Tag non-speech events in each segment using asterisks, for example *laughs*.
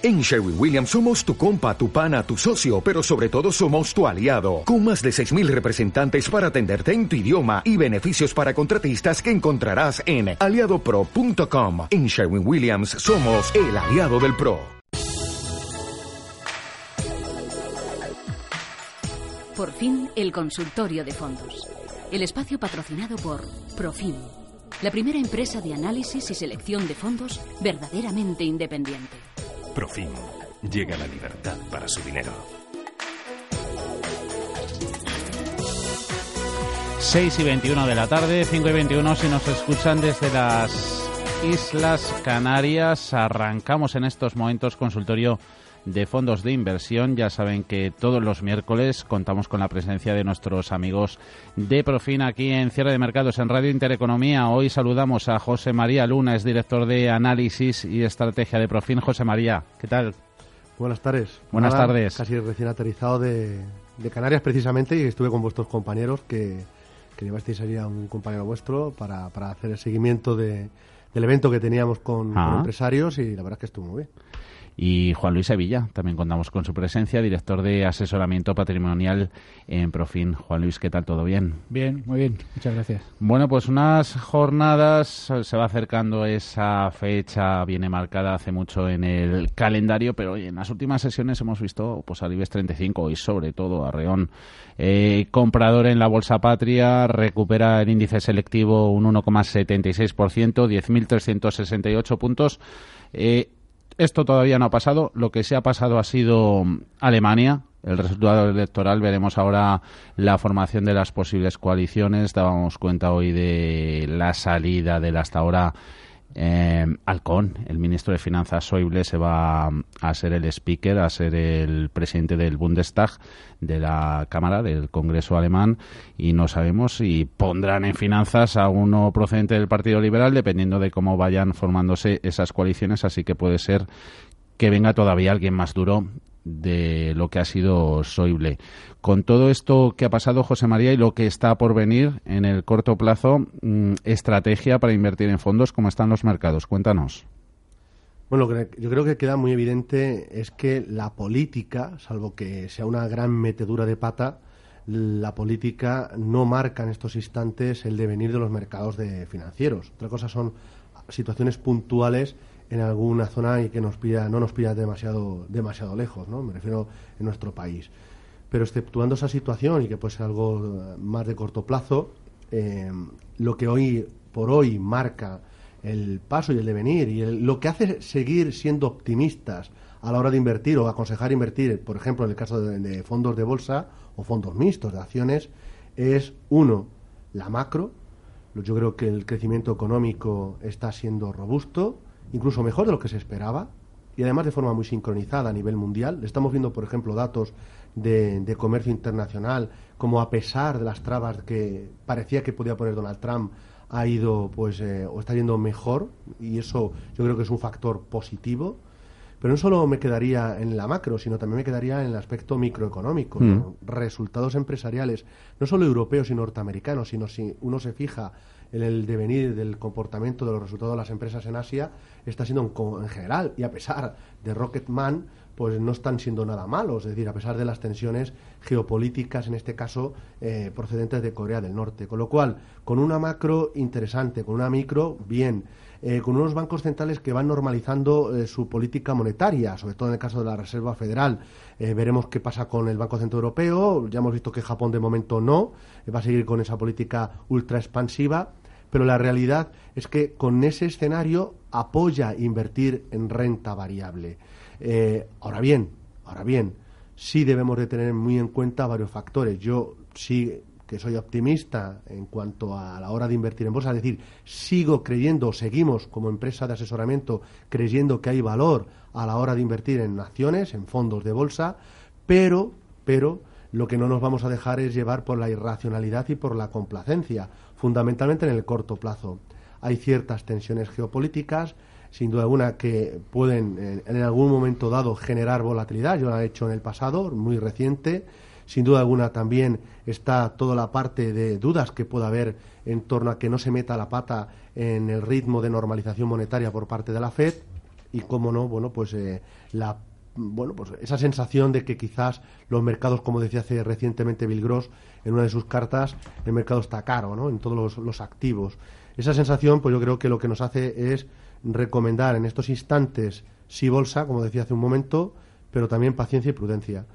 En Sherwin Williams somos tu compa, tu pana, tu socio, pero sobre todo somos tu aliado, con más de 6.000 representantes para atenderte en tu idioma y beneficios para contratistas que encontrarás en aliadopro.com. En Sherwin Williams somos el aliado del PRO. Por fin, el consultorio de fondos. El espacio patrocinado por Profim, la primera empresa de análisis y selección de fondos verdaderamente independiente. Profim. Llega la libertad para su dinero. 6 y 21 de la tarde, 5 y 21 si nos escuchan desde las Islas Canarias. Arrancamos en estos momentos consultorio de fondos de inversión. Ya saben que todos los miércoles contamos con la presencia de nuestros amigos de Profin aquí en Cierre de Mercados en Radio Intereconomía. Hoy saludamos a José María Luna, es director de análisis y estrategia de Profin. José María, ¿qué tal? Buenas tardes. Buenas tardes. Casi recién aterrizado de, Canarias precisamente y estuve con vuestros compañeros que, que llevasteis allí a un compañero vuestro para, para hacer el seguimiento de, del evento que teníamos con, con, ah. empresarios y la verdad es que estuvo muy bien y Juan Luis Sevilla. También contamos con su presencia, director de asesoramiento patrimonial en Profin. Juan Luis, ¿qué tal? ¿Todo bien? Bien, muy bien. Muchas gracias. Bueno, pues unas jornadas, se va acercando esa fecha, viene marcada hace mucho en el calendario, pero en las últimas sesiones hemos visto pues al IBEX 35 y sobre todo a Reón. Eh, comprador en la Bolsa Patria recupera el índice selectivo un 1,76%, 10.368 puntos. Eh, esto todavía no ha pasado. Lo que sí ha pasado ha sido Alemania. El resultado electoral, veremos ahora la formación de las posibles coaliciones. Dábamos cuenta hoy de la salida del hasta ahora eh, Alcón, el ministro de Finanzas Schäuble, se va a ser el speaker, a ser el presidente del Bundestag, de la Cámara del Congreso alemán, y no sabemos si pondrán en finanzas a uno procedente del Partido Liberal, dependiendo de cómo vayan formándose esas coaliciones. Así que puede ser que venga todavía alguien más duro de lo que ha sido Soible. Con todo esto que ha pasado, José María, y lo que está por venir en el corto plazo, mm, estrategia para invertir en fondos, ¿cómo están los mercados? Cuéntanos. Bueno, yo creo que queda muy evidente es que la política, salvo que sea una gran metedura de pata, la política no marca en estos instantes el devenir de los mercados de financieros. Otra cosa son situaciones puntuales en alguna zona y que nos pida, no nos pida demasiado, demasiado lejos, ¿no? Me refiero en nuestro país. Pero exceptuando esa situación y que puede ser algo más de corto plazo, eh, lo que hoy por hoy marca el paso y el devenir y lo que hace seguir siendo optimistas a la hora de invertir o aconsejar invertir, por ejemplo, en el caso de fondos de bolsa o fondos mixtos de acciones, es uno, la macro. Yo creo que el crecimiento económico está siendo robusto incluso mejor de lo que se esperaba y además de forma muy sincronizada a nivel mundial. Estamos viendo, por ejemplo, datos de, comercio internacional, como a pesar de las trabas que parecía que podía poner Donald Trump, ha ido, pues, eh, o está yendo mejor, y eso yo creo que es un factor positivo. Pero no solo me quedaría en la macro, sino también me quedaría en el aspecto microeconómico. Mm. Resultados empresariales, no solo europeos y norteamericanos, sino si uno se fija en el devenir del comportamiento de los resultados de las empresas en Asia está siendo en general y a pesar de Rocketman pues no están siendo nada malos, es decir, a pesar de las tensiones geopolíticas, en este caso, eh, procedentes de Corea del Norte. Con lo cual, con una macro interesante, con una micro, bien, eh, con unos bancos centrales que van normalizando eh, su política monetaria, sobre todo en el caso de la Reserva Federal. veremos qué pasa con el Banco Central Europeo, ya hemos visto que Japón de momento no, va a seguir con esa política ultra expansiva pero la realidad es que con ese escenario apoya invertir en renta variable. Eh, ahora bien, ahora bien, sí debemos de tener muy en cuenta varios factores. Yo sí que soy optimista en cuanto a la hora de invertir en bolsa, es decir, sigo creyendo, seguimos como empresa de asesoramiento creyendo que hay valor a la hora de invertir en acciones, en fondos de bolsa, pero, pero lo que no nos vamos a dejar es llevar por la irracionalidad y por la complacencia, fundamentalmente en el corto plazo. Hay ciertas tensiones geopolíticas, sin duda alguna, que pueden en, algún momento dado generar volatilidad. Yo lo he hecho en el pasado, muy reciente. Sin duda alguna también está toda la parte de dudas que pueda haber en torno a que no se meta la pata en el ritmo de normalización monetaria por parte de la Fed. y cómo no, bueno, pues eh, la bueno, pues esa sensación de que quizás los mercados, como decía hace recientemente Bill Gross en una de sus cartas, el mercado está caro, ¿no? En todos los, los activos. Esa sensación, pues yo creo que lo que nos hace es recomendar en estos instantes sí bolsa, como decía hace un momento, pero también paciencia y prudencia.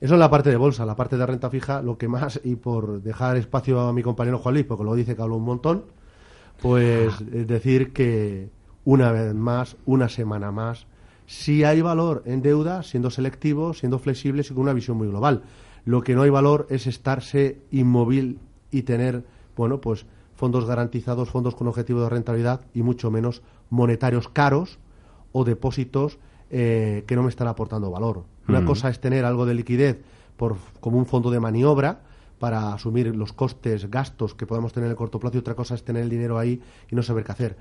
Eso es la parte de bolsa, la parte de renta fija, lo que más, y por dejar espacio a mi compañero Juan Luis, porque lo dice que hablo un montón, pues es decir que una vez más, una semana más, si hay valor en deuda, siendo selectivo, siendo flexible y con una visión muy global. Lo que no hay valor es estarse inmóvil y tener, bueno, pues fondos garantizados, fondos con objetivo de rentabilidad y mucho menos monetarios caros o depósitos eh, que no me están aportando valor. Una cosa es tener algo de liquidez por, como un fondo de maniobra para asumir los costes, gastos que podemos tener en el corto plazo y otra cosa es tener el dinero ahí y no saber qué hacer.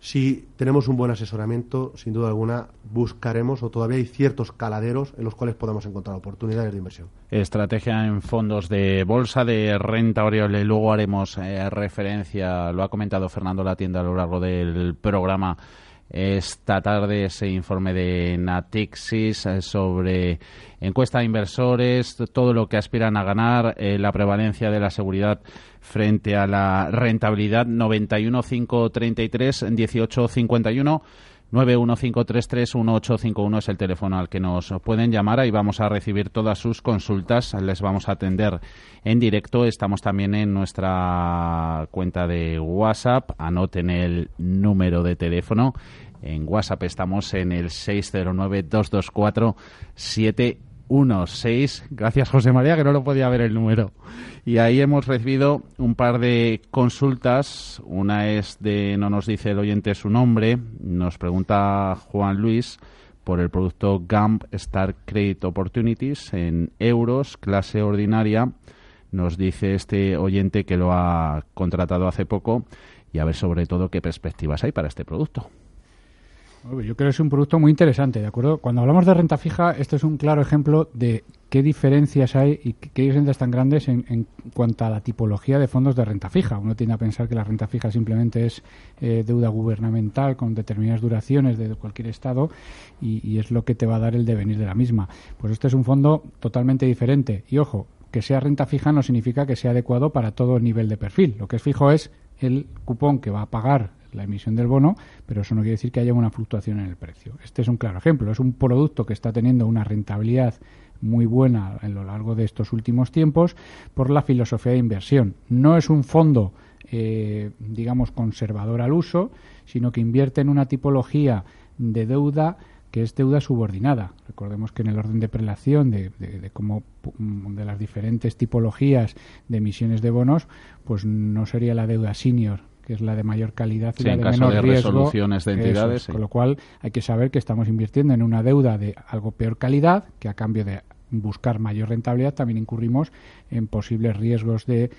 Si tenemos un buen asesoramiento, sin duda alguna, buscaremos o todavía hay ciertos caladeros en los cuales podamos encontrar oportunidades de inversión. Estrategia en fondos de bolsa de renta variable. Luego haremos eh, referencia, lo ha comentado Fernando La Tienda a lo largo del programa esta tarde ese informe de Natixis eh, sobre encuesta de inversores, todo lo que aspiran a ganar, eh, la prevalencia de la seguridad frente a la rentabilidad. 91533 1851 915331851 es el teléfono al que nos pueden llamar. Ahí vamos a recibir todas sus consultas. Les vamos a atender en directo. Estamos también en nuestra cuenta de WhatsApp. Anoten el número de teléfono. En WhatsApp estamos en el 609-224-716. Gracias, José María, que no lo podía ver el número. Y ahí hemos recibido un par de consultas. Una es de, no nos dice el oyente su nombre, nos pregunta Juan Luis por el producto GAMP Star Credit Opportunities en euros, clase ordinaria. Nos dice este oyente que lo ha contratado hace poco y a ver sobre todo qué perspectivas hay para este producto. Yo creo que es un producto muy interesante, ¿de acuerdo? Cuando hablamos de renta fija, esto es un claro ejemplo de qué diferencias hay y qué diferencias tan grandes en, cuanto a la tipología de fondos de renta fija. Uno tiende a pensar que la renta fija simplemente es eh, deuda gubernamental con determinadas duraciones de cualquier estado y es lo que te va a dar el devenir de la misma. Pues este es un fondo totalmente diferente. Y ojo, que sea renta fija no significa que sea adecuado para todo nivel de perfil. Lo que es fijo es el cupón que va a pagar la emisión del bono, pero eso no quiere decir que haya una fluctuación en el precio. Este es un claro ejemplo. Es un producto que está teniendo una rentabilidad muy buena a lo largo de estos últimos tiempos por la filosofía de inversión. No es un fondo, eh, digamos, conservador al uso, sino que invierte en una tipología de deuda que es deuda subordinada. Recordemos que en el orden de prelación de, de, cómo, de las diferentes tipologías de emisiones de bonos, pues no sería la deuda senior que es la de mayor calidad y sí, la de de caso menor de riesgo. resoluciones de entidades, sí. Con lo cual hay que saber que estamos invirtiendo en una deuda de algo peor calidad, que a cambio de buscar mayor rentabilidad también incurrimos en posibles riesgos de,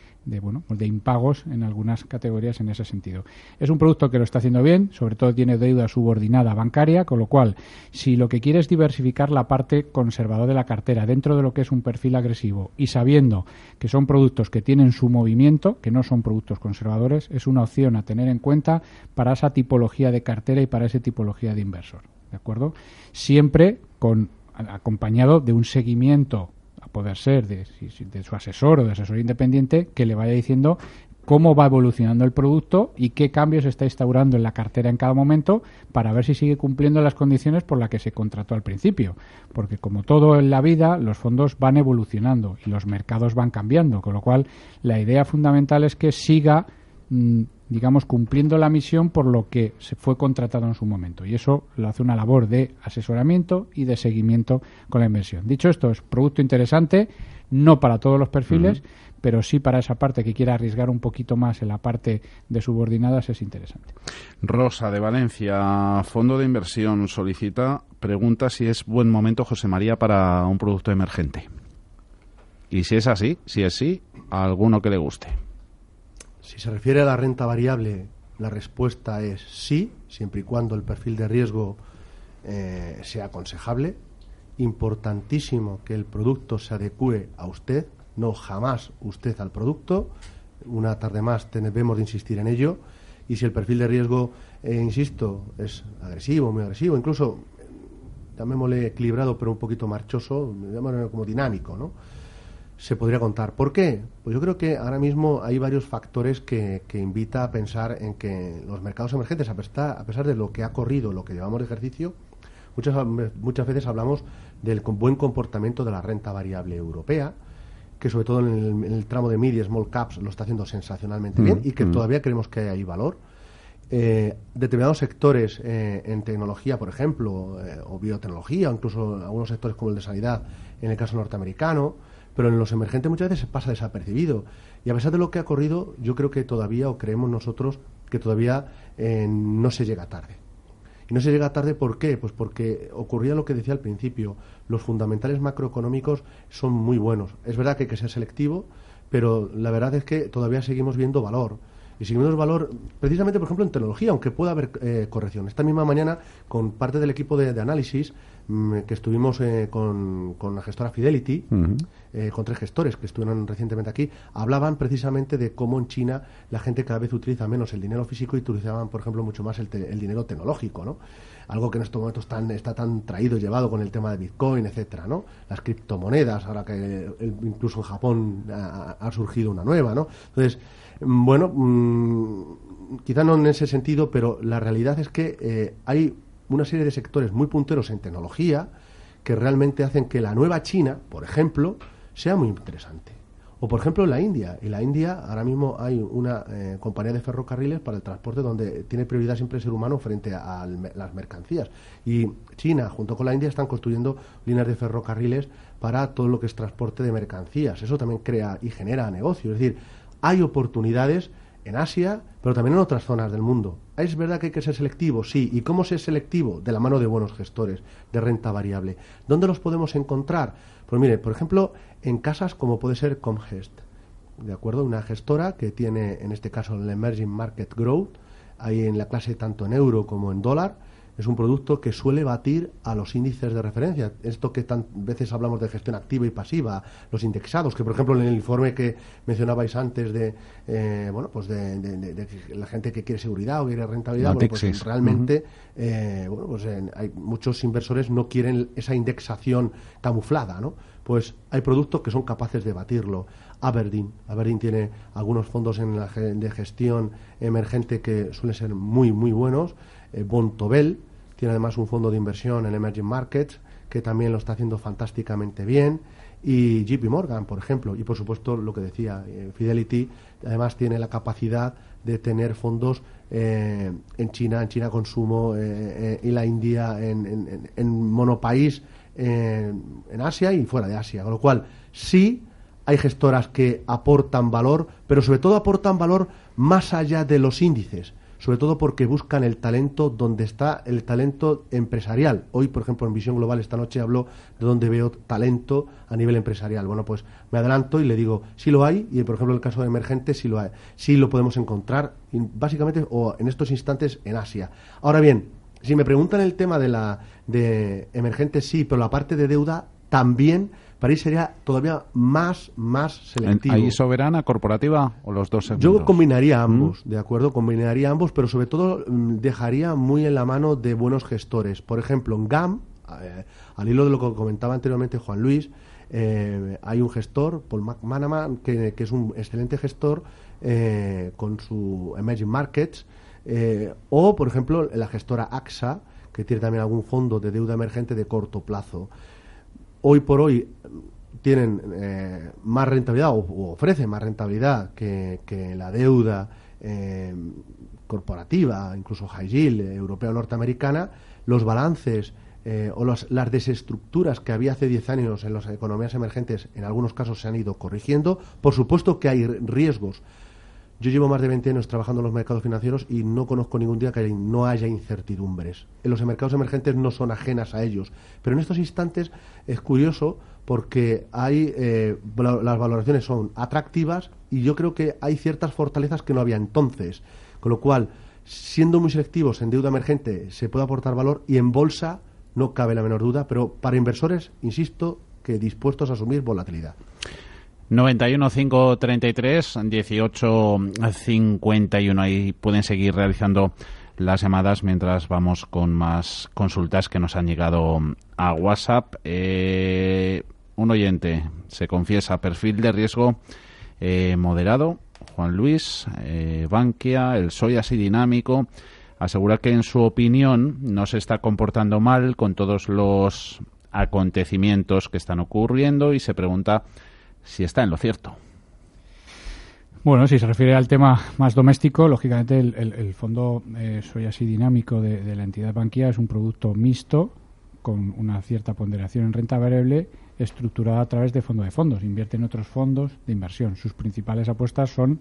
bueno de impagos en algunas categorías en ese sentido. Es un producto que lo está haciendo bien, sobre todo tiene deuda subordinada bancaria, con lo cual si lo que quiere es diversificar la parte conservadora de la cartera dentro de lo que es un perfil agresivo y sabiendo que son productos que tienen su movimiento, que no son productos conservadores, es una opción a tener en cuenta para esa tipología de cartera y para esa tipología de inversor, ¿de acuerdo? Siempre con acompañado de un seguimiento, a poder ser de, de, su asesor o de asesor independiente, que le vaya diciendo cómo va evolucionando el producto y qué cambios está instaurando en la cartera en cada momento para ver si sigue cumpliendo las condiciones por las que se contrató al principio. Porque como todo en la vida, los fondos van evolucionando y los mercados van cambiando, con lo cual la idea fundamental es que siga mmm, digamos, cumpliendo la misión por lo que se fue contratado en su momento. Y eso lo hace una labor de asesoramiento y de seguimiento con la inversión. Dicho esto, es producto interesante, no para todos los perfiles, uh -huh. pero sí para esa parte que quiera arriesgar un poquito más en la parte de subordinadas es interesante. Rosa de Valencia, Fondo de Inversión, solicita, pregunta si es buen momento, José María, para un producto emergente. Y si es así, si es sí, a alguno que le guste. Si se refiere a la renta variable, la respuesta es sí, siempre y cuando el perfil de riesgo eh, sea aconsejable. Importantísimo que el producto se adecue a usted, no jamás usted al producto. Una tarde más debemos de insistir en ello. y si el perfil de riesgo, eh, insisto, es agresivo, muy agresivo, incluso llamémosle equilibrado pero un poquito marchoso, llamémosle como dinámico, ¿no? Se podría contar. ¿Por qué? Pues yo creo que ahora mismo hay varios factores que, que invita a pensar en que los mercados emergentes, a pesar, a pesar de lo que ha corrido, lo que llevamos de ejercicio, muchas, muchas veces hablamos del buen comportamiento de la renta variable europea, que sobre todo en el, tramo de mid y small caps lo está haciendo sensacionalmente bien mm, y que mm. todavía creemos que hay ahí valor. Eh, determinados sectores eh, en tecnología, por ejemplo, eh, o biotecnología, o incluso algunos sectores como el de sanidad, en el caso norteamericano, pero en los emergentes muchas veces se pasa desapercibido. Y a pesar de lo que ha ocurrido, yo creo que todavía, o creemos nosotros, que todavía no se llega tarde. Y no se llega tarde, ¿por qué? Pues porque ocurría lo que decía al principio, los fundamentales macroeconómicos son muy buenos. Es verdad que hay que ser selectivo, pero la verdad es que todavía seguimos viendo valor y seguimos valor precisamente, por ejemplo, en tecnología, aunque pueda haber eh, corrección. Esta misma mañana, con parte del equipo de, análisis mm, que estuvimos eh, con, la gestora Fidelity, eh, con tres gestores que estuvieron recientemente aquí, hablaban precisamente de cómo en China la gente cada vez utiliza menos el dinero físico y utilizaban, por ejemplo, mucho más el, dinero tecnológico, ¿no? Algo que en estos momentos está tan traído y llevado con el tema de Bitcoin, etcétera, ¿no? Las criptomonedas, ahora que incluso en Japón ha, ha surgido una nueva, ¿no? Entonces, bueno, mm, quizá no en ese sentido, pero la realidad es que eh, hay una serie de sectores muy punteros en tecnología que realmente hacen que la nueva China, por ejemplo, sea muy interesante. O, por ejemplo, la India. En la India ahora mismo hay una eh, compañía de ferrocarriles para el transporte donde tiene prioridad siempre el ser humano frente a, las mercancías. Y China, junto con la India, están construyendo líneas de ferrocarriles para todo lo que es transporte de mercancías. Eso también crea y genera negocio. Es decir, hay oportunidades en Asia, pero también en otras zonas del mundo. ¿Es verdad que hay que ser selectivo? Sí. ¿Y cómo ser selectivo? De la mano de buenos gestores de renta variable. ¿Dónde los podemos encontrar? Pues mire, por ejemplo, en casas como puede ser Comgest, ¿de acuerdo? Una gestora que tiene, en este caso, el Emerging Market Growth, ahí en la clase tanto en euro como en dólar, es un producto que suele batir a los índices de referencia. Esto que tantas veces hablamos de gestión activa y pasiva, los indexados, que por ejemplo en el informe que mencionabais antes de, eh, bueno, pues de, la gente que quiere seguridad o quiere rentabilidad, pues realmente, eh, bueno, pues hay muchos inversores no quieren esa indexación camuflada, ¿no? Pues hay productos que son capaces de batirlo. Aberdeen. Aberdeen tiene algunos fondos en la, de gestión emergente que suelen ser muy, muy buenos. Eh, Bontobel, tiene además un fondo de inversión en Emerging Markets que también lo está haciendo fantásticamente bien. Y JP Morgan, por ejemplo. Y por supuesto, lo que decía, eh, Fidelity además tiene la capacidad de tener fondos eh, en China, en China Consumo eh, y la India, en, en, monopaís, en Asia y fuera de Asia. Con lo cual, sí hay gestoras que aportan valor, pero sobre todo aportan valor más allá de los índices sobre todo porque buscan el talento donde está el talento empresarial. Hoy, por ejemplo, en Visión Global esta noche hablo de donde veo talento a nivel empresarial. Bueno, pues me adelanto y le digo, sí lo hay, y por ejemplo en el caso de Emergente sí lo hay, sí lo podemos encontrar, básicamente, o en estos instantes en Asia. Ahora bien, si me preguntan el tema de la de Emergente, sí, pero la parte de deuda también París sería todavía más, más selectivo. ¿Ahí soberana, corporativa o los dos Yo combinaría ambos, ¿de acuerdo? Combinaría ambos, pero sobre todo mm, dejaría muy en la mano de buenos gestores. Por ejemplo, en GAM, eh, al hilo de lo que comentaba anteriormente Juan Luis, eh, hay un gestor, Paul McManaman, que, que es un excelente gestor eh, con su Emerging Markets, o, por ejemplo, la gestora AXA, que tiene también algún fondo de deuda emergente de corto plazo hoy por hoy tienen eh, más rentabilidad o, ofrecen más rentabilidad que, la deuda eh, corporativa, incluso high yield, eh, europea o norteamericana, los balances o las desestructuras que había hace 10 años en las economías emergentes en algunos casos se han ido corrigiendo. Por supuesto que hay riesgos yo llevo más de 20 años trabajando en los mercados financieros y no conozco ningún día que no haya incertidumbres. En los mercados emergentes no son ajenas a ellos. Pero en estos instantes es curioso porque hay eh, las valoraciones son atractivas y yo creo que hay ciertas fortalezas que no había entonces. Con lo cual, siendo muy selectivos en deuda emergente se puede aportar valor y en bolsa no cabe la menor duda, pero para inversores, insisto, que dispuestos a asumir volatilidad. 91 533 18 51. Ahí pueden seguir realizando las llamadas mientras vamos con más consultas que nos han llegado a WhatsApp. Eh, un oyente se confiesa perfil de riesgo eh, moderado. Juan Luis, eh, Bankia, el soy así dinámico. Asegura que en su opinión no se está comportando mal con todos los acontecimientos que están ocurriendo y se pregunta si está en lo cierto. Bueno, si se refiere al tema más doméstico, lógicamente el, fondo eh, Soy así dinámico de, la entidad banquía es un producto mixto con una cierta ponderación en renta variable estructurada a través de fondo de fondos. Invierte en otros fondos de inversión. Sus principales apuestas son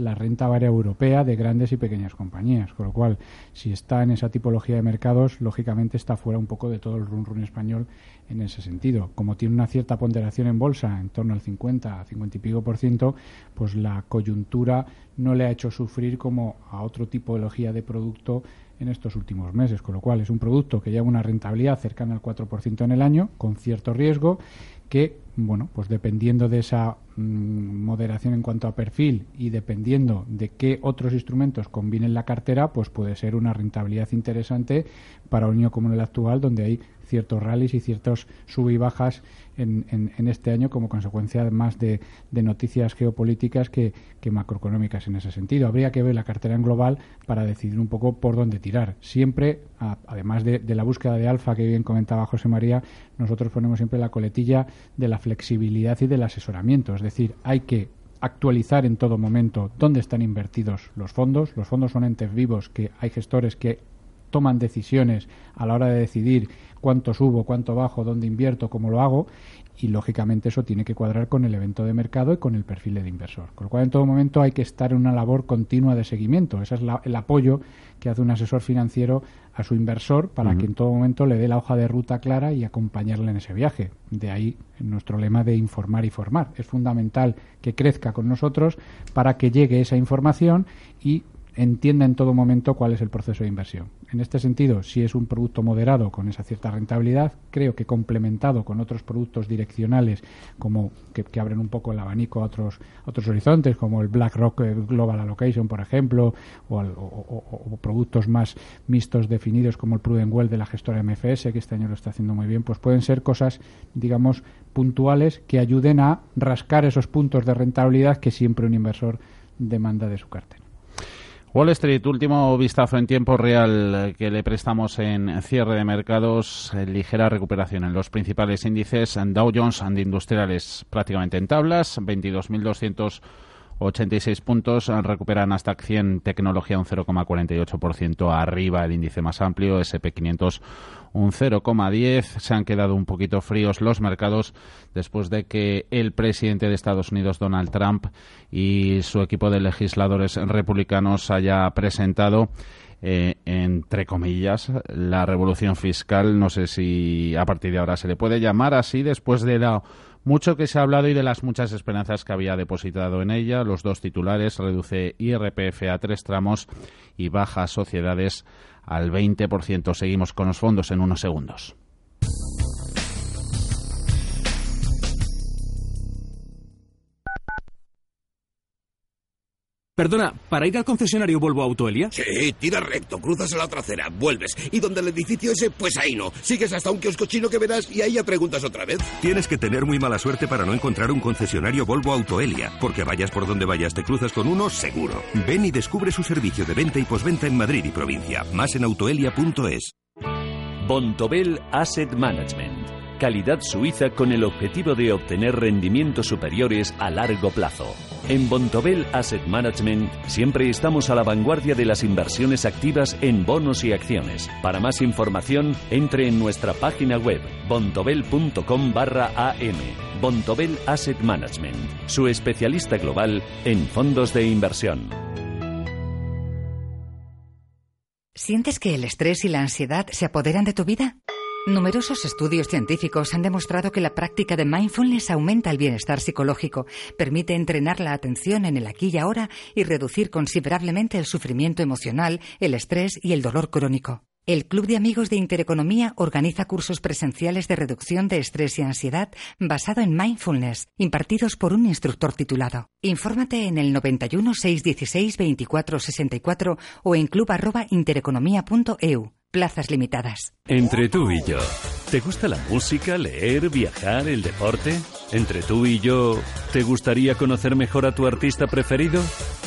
la renta variable europea de grandes y pequeñas compañías. Con lo cual, si está en esa tipología de mercados, lógicamente está fuera un poco de todo el run run español en ese sentido. Como tiene una cierta ponderación en bolsa, en torno al 50, 50 y pico por ciento, pues la coyuntura no le ha hecho sufrir como a otro tipología de producto en estos últimos meses, con lo cual es un producto que lleva una rentabilidad cercana al 4% en el año, con cierto riesgo, que, bueno, pues dependiendo de esa moderación en cuanto a perfil y dependiendo de qué otros instrumentos combinen la cartera, pues puede ser una rentabilidad interesante para un año como el actual, donde hay ciertos rallies y ciertos sub y bajas en, este año como consecuencia más de, noticias geopolíticas que, macroeconómicas en ese sentido. Habría que ver la cartera en global para decidir un poco por dónde tirar. Siempre, además de, la búsqueda de alfa que bien comentaba José María, nosotros ponemos siempre la coletilla de la flexibilidad y del asesoramiento. Hay que actualizar en todo momento dónde están invertidos los fondos. Los fondos son entes vivos que hay gestores que toman decisiones a la hora de decidir cuánto subo, cuánto bajo, dónde invierto, cómo lo hago y lógicamente eso tiene que cuadrar con el evento de mercado y con el perfil del inversor. Con lo cual en todo momento hay que estar en una labor continua de seguimiento. Ese es el apoyo que hace un asesor financiero a su inversor para que en todo momento le dé la hoja de ruta clara y acompañarle en ese viaje. De ahí nuestro lema de informar y formar. Es fundamental que crezca con nosotros para que llegue esa información y entienda en todo momento cuál es el proceso de inversión. En este sentido, si es un producto moderado con esa cierta rentabilidad, creo que complementado con otros productos direccionales como que, abren un poco el abanico a otros, otros horizontes, como el BlackRock Global Allocation, por ejemplo, o, productos más mixtos definidos como el Prudent Wealth de la gestora MFS, que este año lo está haciendo muy bien, pues pueden ser cosas, digamos, puntuales que ayuden a rascar esos puntos de rentabilidad que siempre un inversor demanda de su cartera. Wall Street, último vistazo en tiempo real que le prestamos en cierre de mercados, eh, ligera recuperación en los principales índices, Dow Jones and Industriales prácticamente en tablas, 22.286 puntos, recuperan hasta 100 tecnología un 0,48% arriba el índice más amplio, SP500 un 0,10. Se han quedado un poquito fríos los mercados después de que el presidente de Estados Unidos, Donald Trump, y su equipo de legisladores republicanos haya presentado eh, entre comillas, la revolución fiscal. No sé si a partir de ahora se le puede llamar así después de la mucho que se ha hablado y de las muchas esperanzas que había depositado en ella. Los dos titulares reduce IRPF a tres tramos y baja sociedades al 20%. Seguimos con los fondos en unos segundos. Perdona, ¿para ir al concesionario Volvo Autoelia? Sí, tira recto, cruzas a la otra acera, vuelves. Y donde el edificio ese, pues ahí no. Sigues hasta un kiosco chino que verás y ahí ya preguntas otra vez. Tienes que tener muy mala suerte para no encontrar un concesionario Volvo Autoelia, porque vayas por donde vayas te cruzas con uno seguro. Ven y descubre su servicio de venta y posventa en Madrid y provincia. Más en autoelia.es. Bontobel Asset Management. Calidad suiza con el objetivo de obtener rendimientos superiores a largo plazo. En Bontobel Asset Management siempre estamos a la vanguardia de las inversiones activas en bonos y acciones. Para más información, entre en nuestra página web bontobel.com barra am. Bontobel Asset Management, su especialista global en fondos de inversión. ¿Sientes que el estrés y la ansiedad se apoderan de tu vida? Numerosos estudios científicos han demostrado que la práctica de mindfulness aumenta el bienestar psicológico, permite entrenar la atención en el aquí y ahora y reducir considerablemente el sufrimiento emocional, el estrés y el dolor crónico. El Club de Amigos de Intereconomía organiza cursos presenciales de reducción de estrés y ansiedad basado en mindfulness, impartidos por un instructor titulado. Infórmate en el 91 616 24 64 o en club@intereconomia.eu. Plazas limitadas. Entre tú y yo, ¿te gusta la música, leer, viajar, el deporte? Entre tú y yo, ¿te gustaría conocer mejor a tu artista preferido?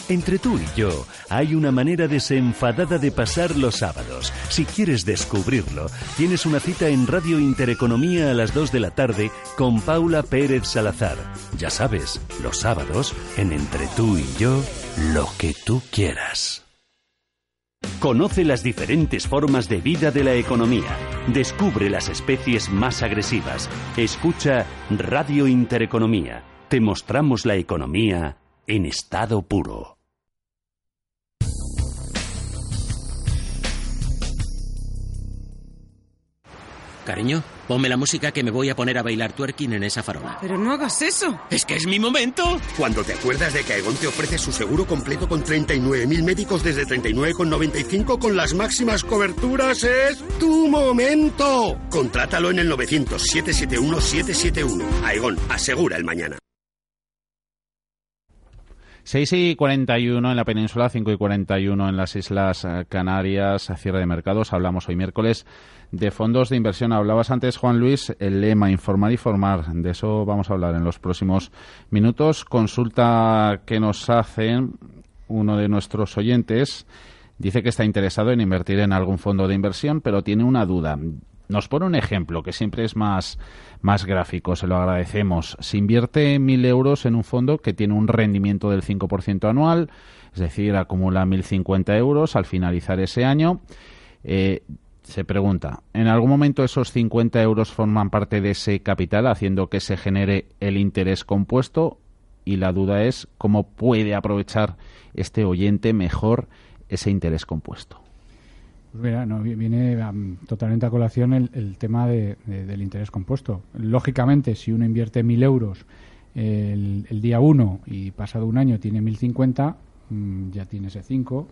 Entre tú y yo, hay una manera desenfadada de pasar los sábados. Si quieres descubrirlo, tienes una cita en Radio Intereconomía a las 2 de la tarde con Paula Pérez Salazar. Ya sabes, los sábados, en Entre tú y yo, lo que tú quieras. Conoce las diferentes formas de vida de la economía. Descubre las especies más agresivas. Escucha Radio Intereconomía. Te mostramos la economía en estado puro. Cariño, ponme la música que me voy a poner a bailar twerking en esa farola. Pero no hagas eso. Es que es mi momento. Cuando te acuerdas de que Aegon te ofrece su seguro completo con 39.000 médicos desde 39,95 con las máximas coberturas, es tu momento. Contrátalo en el 900-771-771. Aegon, asegura el mañana. 6 y 41 en la península, 5 y 41 en las Islas eh, Canarias, cierre de mercados. Hablamos hoy miércoles de fondos de inversión. Hablabas antes, Juan Luis, el lema informar y formar. De eso vamos a hablar en los próximos minutos. Consulta que nos hacen uno de nuestros oyentes. Dice que está interesado en invertir en algún fondo de inversión, pero tiene una duda. Nos pone un ejemplo que siempre es más, más gráfico, se lo agradecemos. Se invierte mil euros en un fondo que tiene un rendimiento del 5% anual, es decir, acumula 1.050 euros al finalizar ese año. Eh, se pregunta, ¿en algún momento esos 50 euros forman parte de ese capital haciendo que se genere el interés compuesto? Y la duda es cómo puede aprovechar este oyente mejor ese interés compuesto. Pues mira, no, viene totalmente a colación el, tema del interés compuesto. Lógicamente, si uno invierte mil euros el, día 1 y pasado un año tiene 1050, mm, ya tiene ese 5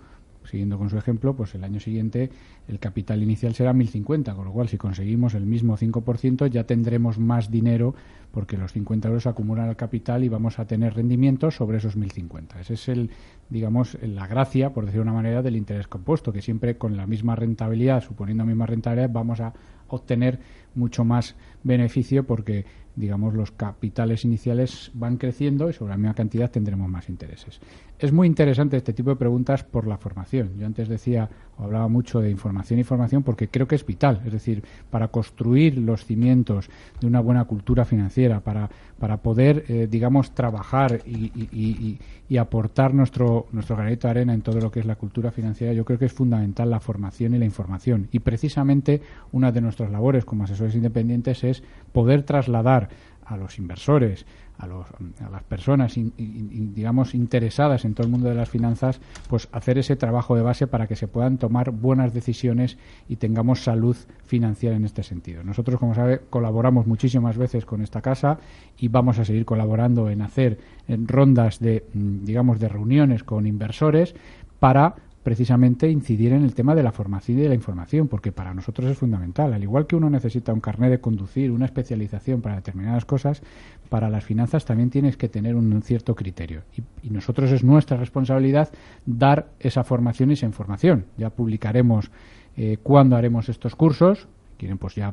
siguiendo con su ejemplo, pues el año siguiente el capital inicial será 1.050, con lo cual si conseguimos el mismo 5% ya tendremos más dinero porque los 50 euros acumulan al capital y vamos a tener rendimientos sobre esos 1.050. Ese es el, digamos, la gracia, por decir de una manera, del interés compuesto, que siempre con la misma rentabilidad, suponiendo la misma rentabilidad, vamos a obtener mucho más beneficio porque digamos, los capitales iniciales van creciendo y sobre la misma cantidad tendremos más intereses. Es muy interesante este tipo de preguntas por la formación. Yo antes decía, o hablaba mucho de información y formación porque creo que es vital. Es decir, para construir los cimientos de una buena cultura financiera, para, para poder, eh, digamos, trabajar y, y, aportar nuestro, nuestro granito de arena en todo lo que es la cultura financiera, yo creo que es fundamental la formación y la información. Y precisamente una de nuestras labores como asesores independientes es poder trasladar a los inversores, a, los, a las personas, digamos, interesadas en todo el mundo de las finanzas, pues hacer ese trabajo de base para que se puedan tomar buenas decisiones y tengamos salud financiera en este sentido. Nosotros, como sabe, colaboramos muchísimas veces con esta casa y vamos a seguir colaborando en hacer rondas de, mm, digamos, de reuniones con inversores para precisamente incidir en el tema de la formación y de la información, porque para nosotros es fundamental. Al igual que uno necesita un carnet de conducir, una especialización para determinadas cosas, para las finanzas también tienes que tener un, cierto criterio. Y, y, nosotros es nuestra responsabilidad dar esa formación y esa información. Ya publicaremos eh, cuándo haremos estos cursos, quieren pues ya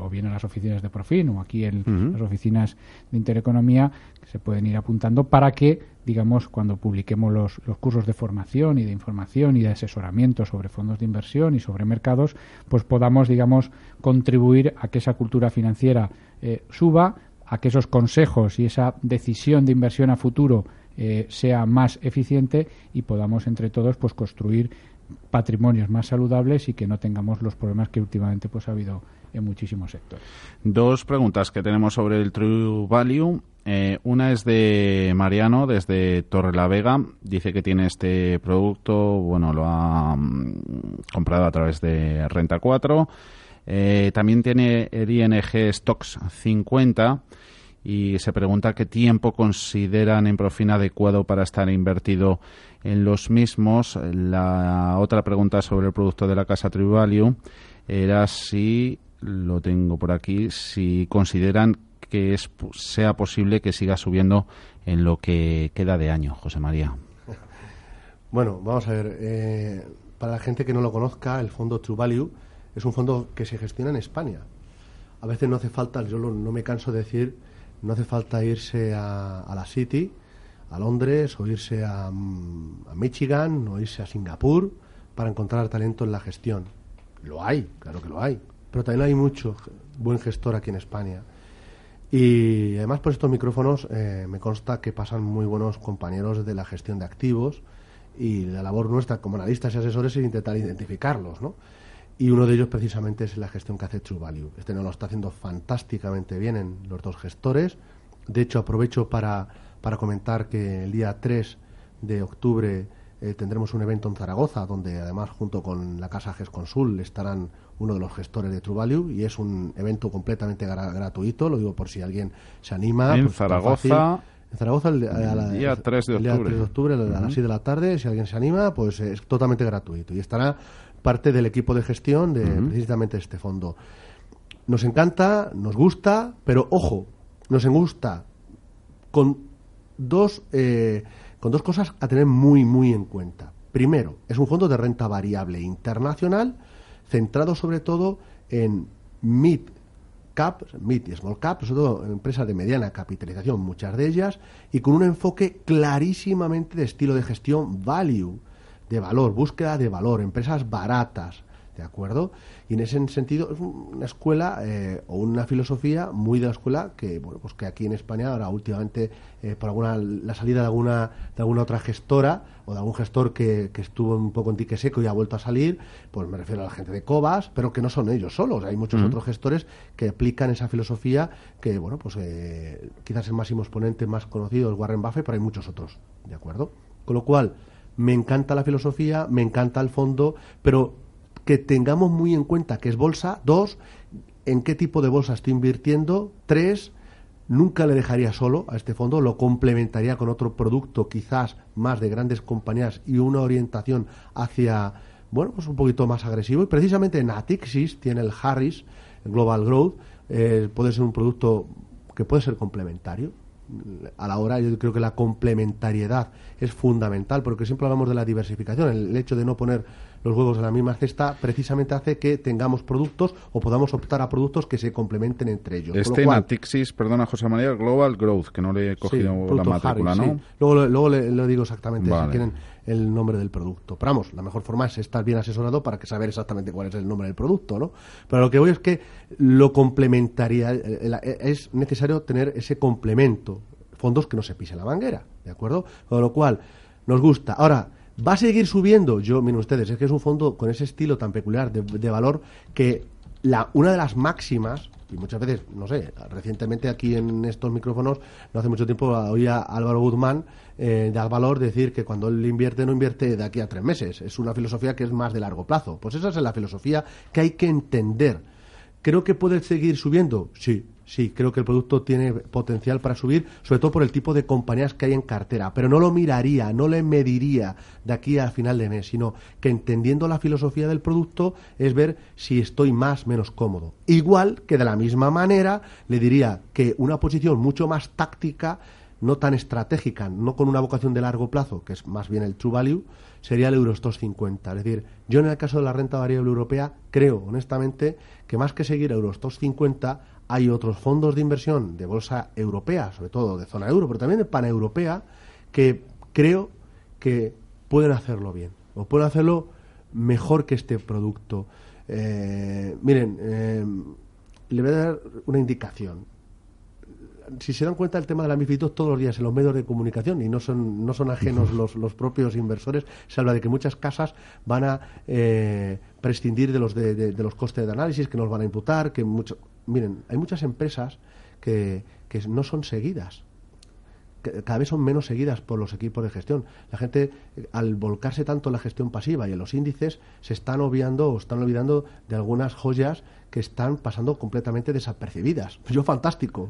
o bien en las oficinas de Profin o aquí en las oficinas de Intereconomía que se pueden ir apuntando para que digamos cuando publiquemos los, los, cursos de formación y de información y de asesoramiento sobre fondos de inversión y sobre mercados pues podamos digamos contribuir a que esa cultura financiera eh, suba a que esos consejos y esa decisión de inversión a futuro eh, sea más eficiente y podamos entre todos pues construir patrimonios más saludables y que no tengamos los problemas que últimamente pues ha habido en muchísimos sectores. Dos preguntas que tenemos sobre el True Value. Eh, una es de Mariano desde Torrelavega. Dice que tiene este producto, bueno, lo ha mm, comprado a través de Renta 4. Eh, también tiene el ING Stocks 50 y se pregunta qué tiempo consideran en Profin adecuado para estar invertido en los mismos. La otra pregunta sobre el producto de la casa True Value era si, lo tengo por aquí, si consideran que es, sea posible que siga subiendo en lo que queda de año, José María. *laughs* Bueno, vamos a ver. Eh, para la gente que no lo conozca, el fondo True Value es un fondo que se gestiona en España. A veces no hace falta, yo no me canso de decir, no hace falta irse a, la City, a Londres, o irse a, a, Michigan, o irse a Singapur para encontrar talento en la gestión. Lo hay, claro que lo hay. Pero también hay mucho buen gestor aquí en España. Y además por estos micrófonos eh, me consta que pasan muy buenos compañeros de la gestión de activos y la labor nuestra como analistas y asesores es intentar identificarlos, ¿no? Y uno de ellos precisamente es la gestión que hace True Value. Este no lo está haciendo fantásticamente bien en los dos gestores. De hecho, aprovecho para, para comentar que el día 3 de octubre eh, tendremos un evento en Zaragoza, donde además junto con la Casa Consul estarán uno de los gestores de True Value y es un evento completamente gratuito, lo digo por si alguien se anima. En pues, Zaragoza. En Zaragoza el, día 3 de octubre, día 3 de octubre a las 6 de la tarde, si alguien se anima, pues es totalmente gratuito y estará parte del equipo de gestión de precisamente este fondo. Nos encanta, nos gusta, pero ojo, nos gusta con dos, eh, con dos cosas a tener muy, muy en cuenta. Primero, es un fondo de renta variable internacional centrado sobre todo en mid cap, mid y small cap, sobre todo empresas de mediana capitalización, muchas de ellas, y con un enfoque clarísimamente de estilo de gestión value de valor, búsqueda de valor, empresas baratas, ¿de acuerdo? Y en ese sentido es una escuela eh, o una filosofía muy de la escuela que, bueno, pues que aquí en España ahora últimamente eh, por alguna la salida de alguna de alguna otra gestora o de algún gestor que, que estuvo un poco en tique seco y ha vuelto a salir, pues me refiero a la gente de Cobas, pero que no son ellos solos, hay muchos otros gestores que aplican esa filosofía que, bueno, pues eh, quizás el máximo exponente más conocido es Warren Buffett, pero hay muchos otros, ¿de acuerdo? Con lo cual, me encanta la filosofía, me encanta el fondo, pero que tengamos muy en cuenta que es bolsa. Dos, en qué tipo de bolsa estoy invirtiendo. Tres, nunca le dejaría solo a este fondo, lo complementaría con otro producto quizás más de grandes compañías y una orientación hacia, bueno, pues un poquito más agresivo. Y precisamente Natixis tiene el Harris, Global Growth, eh, puede ser un producto que puede ser complementario a la hora, yo creo que la complementariedad es fundamental, porque siempre hablamos de la diversificación, el hecho de no poner los huevos en la misma cesta precisamente hace que tengamos productos o podamos optar a productos que se complementen entre ellos. Este Natixis, perdona José María, Global Growth, que no le he cogido la matrícula, ¿no? Luego, luego le, digo exactamente si quieren el nombre del producto. Pero vamos, la mejor forma es estar bien asesorado para que saber exactamente cuál es el nombre del producto, ¿no? Pero lo que voy es que lo complementaría, es necesario tener ese complemento, fondos que no se pise la manguera, ¿de acuerdo? Con lo cual, nos gusta. Ahora, ¿Va a seguir subiendo? Yo, miren ustedes, es que es un fondo con ese estilo tan peculiar de, valor que la, una de las máximas, y muchas veces, no sé, recientemente aquí en estos micrófonos, no hace mucho tiempo, oía a Álvaro Guzmán eh, de valor decir que cuando él invierte, no invierte de aquí a tres meses. Es una filosofía que es más de largo plazo. Pues esa es la filosofía que hay que entender. ¿Creo que puede seguir subiendo? Sí, sí, creo que el producto tiene potencial para subir, sobre todo por el tipo de compañías que hay en cartera, pero no lo miraría, no le mediría de aquí a final de mes, sino que entendiendo la filosofía del producto es ver si estoy más menos cómodo. Igual que de la misma manera le diría que una posición mucho más táctica no tan estratégica, no con una vocación de largo plazo, que es más bien el true value, sería el Eurostox 50. Es decir, yo en el caso de la renta variable europea creo, honestamente, que más que seguir Eurostox 50, hay otros fondos de inversión de bolsa europea, sobre todo de zona euro, pero también de paneuropea, que creo que pueden hacerlo bien, o pueden hacerlo mejor que este producto. Eh, miren, eh, le voy a dar una indicación si se dan cuenta el tema de la MIFID todos los días en los medios de comunicación y no son, no son ajenos los, los propios inversores, se habla de que muchas casas van a eh, prescindir de los, de, de, los costes de análisis, que nos van a imputar, que mucho... Miren, hay muchas empresas que, que no son seguidas cada vez son menos seguidas por los equipos de gestión. La gente, al volcarse tanto en la gestión pasiva y en los índices, se están obviando o están olvidando de algunas joyas que están pasando completamente desapercibidas. Yo fantástico.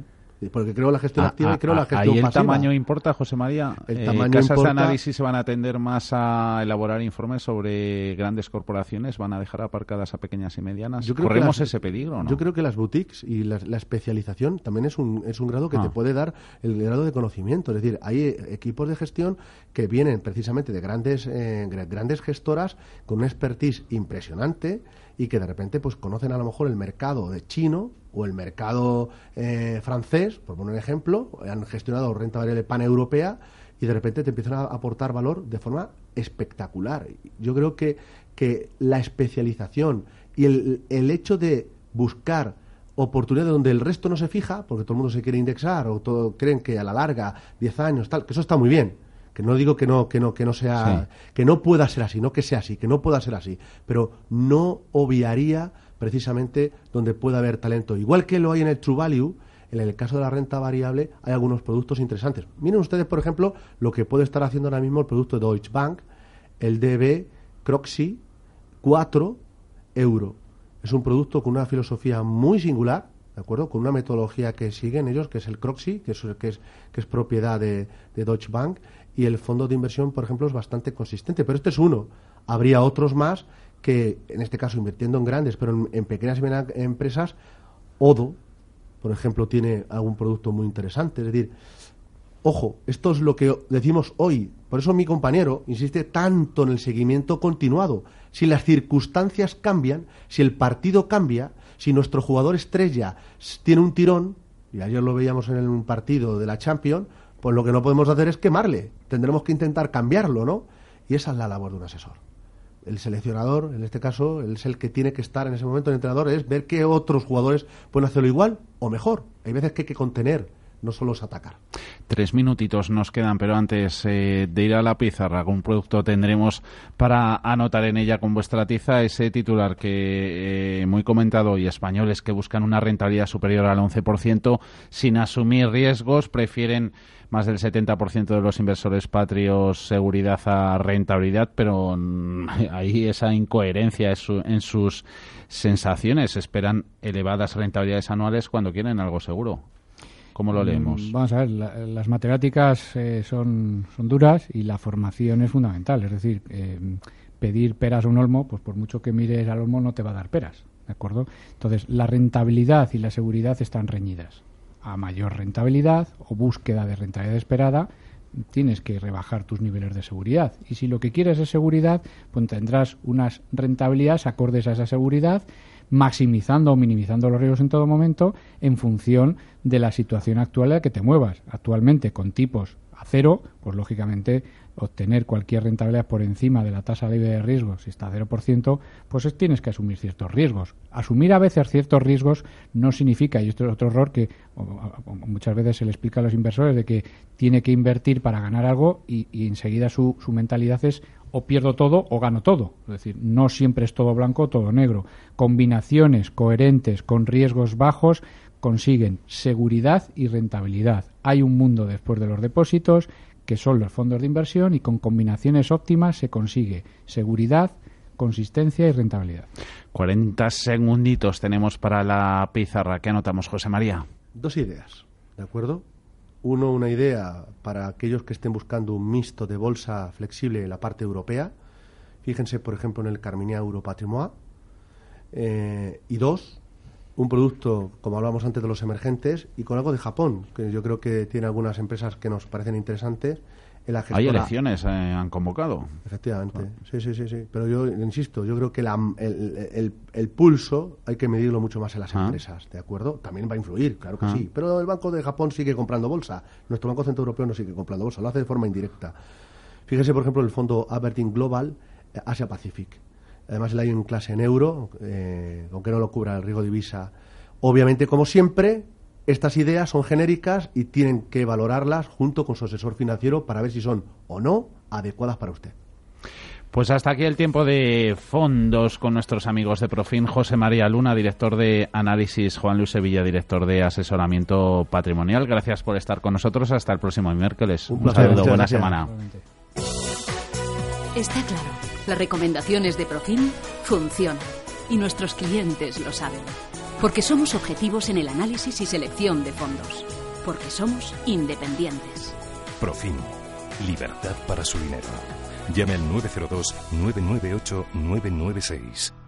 Porque creo la gestión Ah, activa ah, y creo la ah, gestión ahí el pasiva. tamaño importa, José María. El Eh, tamaño casas de importa. análisis se van a atender más a elaborar informes sobre grandes corporaciones, van a dejar aparcadas a pequeñas y medianas. Yo creo que ¿Corremos las- ese peligro no? Yo creo que las boutiques y la, la especialización también es un, es un grado que Ah. te puede dar el grado de conocimiento. Es decir, hay eh, equipos de gestión que vienen precisamente de grandes, eh, gra- grandes gestoras con una expertise impresionante y que de repente pues conocen a lo mejor el mercado de chino o el mercado eh, francés, por poner un ejemplo, han gestionado renta variable paneuropea y de repente te empiezan a aportar valor de forma espectacular. Yo creo que, que la especialización y el, el hecho de buscar oportunidades donde el resto no se fija, porque todo el mundo se quiere indexar o todo, creen que a la larga, 10 años, tal, que eso está muy bien. Que no digo que no, que no, que no sea, que no pueda ser así, no que sea así, que no pueda ser así, pero no obviaría precisamente donde pueda haber talento. Igual que lo hay en el True Value, en el caso de la renta variable hay algunos productos interesantes. Miren ustedes, por ejemplo, lo que puede estar haciendo ahora mismo el producto de Deutsche Bank, el DB Croxy 4 euro. Es un producto con una filosofía muy singular, ¿de acuerdo? Con una metodología que siguen ellos, que es el Croxy, que es, que es, que es propiedad de, de Deutsche Bank, y el fondo de inversión, por ejemplo, es bastante consistente. Pero este es uno. Habría otros más que, en este caso, invirtiendo en grandes, pero en, pequeñas y medianas empresas, Odo, por ejemplo, tiene algún producto muy interesante. Es decir, ojo, esto es lo que decimos hoy. Por eso mi compañero insiste tanto en el seguimiento continuado. Si las circunstancias cambian, si el partido cambia, si nuestro jugador estrella tiene un tirón, y ayer lo veíamos en un partido de la Champions, pues lo que no podemos hacer es quemarle. Tendremos que intentar cambiarlo, ¿no? Y esa es la labor de un asesor. El seleccionador, en este caso, es el que tiene que estar en ese momento, el entrenador, es ver qué otros jugadores pueden hacerlo igual o mejor. Hay veces que hay que contener, no solo es atacar. Tres minutitos nos quedan, pero antes eh, de ir a la pizarra, algún producto tendremos para anotar en ella con vuestra tiza ese titular que eh, muy comentado hoy, españoles que buscan una rentabilidad superior al 11% sin asumir riesgos, prefieren más del 70% de los inversores patrios seguridad a rentabilidad, pero *laughs* ahí esa incoherencia en, su- en sus sensaciones. Esperan elevadas rentabilidades anuales cuando quieren algo seguro. ¿Cómo lo leemos? Mm, Vamos a ver, la- las matemáticas eh, son, son duras y la formación es fundamental. Es decir, eh, pedir peras a un olmo, pues por mucho que mires al olmo no te va a dar peras, ¿de acuerdo? Entonces, la rentabilidad y la seguridad están reñidas. A mayor rentabilidad o búsqueda de rentabilidad esperada, tienes que rebajar tus niveles de seguridad. Y si lo que quieres es seguridad, pues tendrás unas rentabilidades acordes a esa seguridad, maximizando o minimizando los riesgos en todo momento en función de la situación actual en la que te muevas. Actualmente, con tipos a cero, pues lógicamente obtener cualquier rentabilidad por encima de la tasa libre de riesgo, si está a 0%, pues es- tienes que asumir ciertos riesgos. Asumir a veces ciertos riesgos no significa, y esto es otro error que muchas veces se le explica a los inversores, de que tiene que invertir para ganar algo y, y enseguida su, su mentalidad es o pierdo todo o gano todo. Es decir, no siempre es todo blanco o todo negro. Combinaciones coherentes con riesgos bajos consiguen seguridad y rentabilidad. Hay un mundo después de los depósitos que son los fondos de inversión y con combinaciones óptimas se consigue seguridad, consistencia y rentabilidad. 40 segunditos tenemos para la pizarra. ¿Qué anotamos, José María? Dos ideas, ¿de acuerdo? Uno, una idea para aquellos que estén buscando un mixto de bolsa flexible en la parte europea. Fíjense, por ejemplo, en el Carminia Euro Patrimoine. Eh, y dos, un producto, como hablábamos antes de los emergentes, y con algo de Japón, que yo creo que tiene algunas empresas que nos parecen interesantes. En la Hay gestora- elecciones, eh, han convocado. Efectivamente, sí, sí, sí, sí. Pero yo insisto, yo creo que la- el, el- el pulso hay que medirlo mucho más en las Ah. empresas, ¿de acuerdo? También va a influir, claro que Ah. sí. Pero el Banco de Japón sigue comprando bolsa. Nuestro Banco Central Europeo no sigue comprando bolsa, lo hace de forma indirecta. Fíjese, por ejemplo, el fondo Aberdeen Global eh, Asia Pacific. Además, le hay en clase en euro, eh, aunque no lo cubra el riesgo de divisa. Obviamente, como siempre, estas ideas son genéricas y tienen que valorarlas junto con su asesor financiero para ver si son o no adecuadas para usted. Pues hasta aquí el tiempo de fondos con nuestros amigos de Profin. José María Luna, director de análisis, Juan Luis Sevilla, director de asesoramiento patrimonial. Gracias por estar con nosotros. Hasta el próximo miércoles. Un, placer, saludo, buena gracias. semana. Está claro, las recomendaciones de Profim funcionan y nuestros clientes lo saben. Porque somos objetivos en el análisis y selección de fondos. Porque somos independientes. Profim. Libertad para su dinero. Llame al 902-998-996.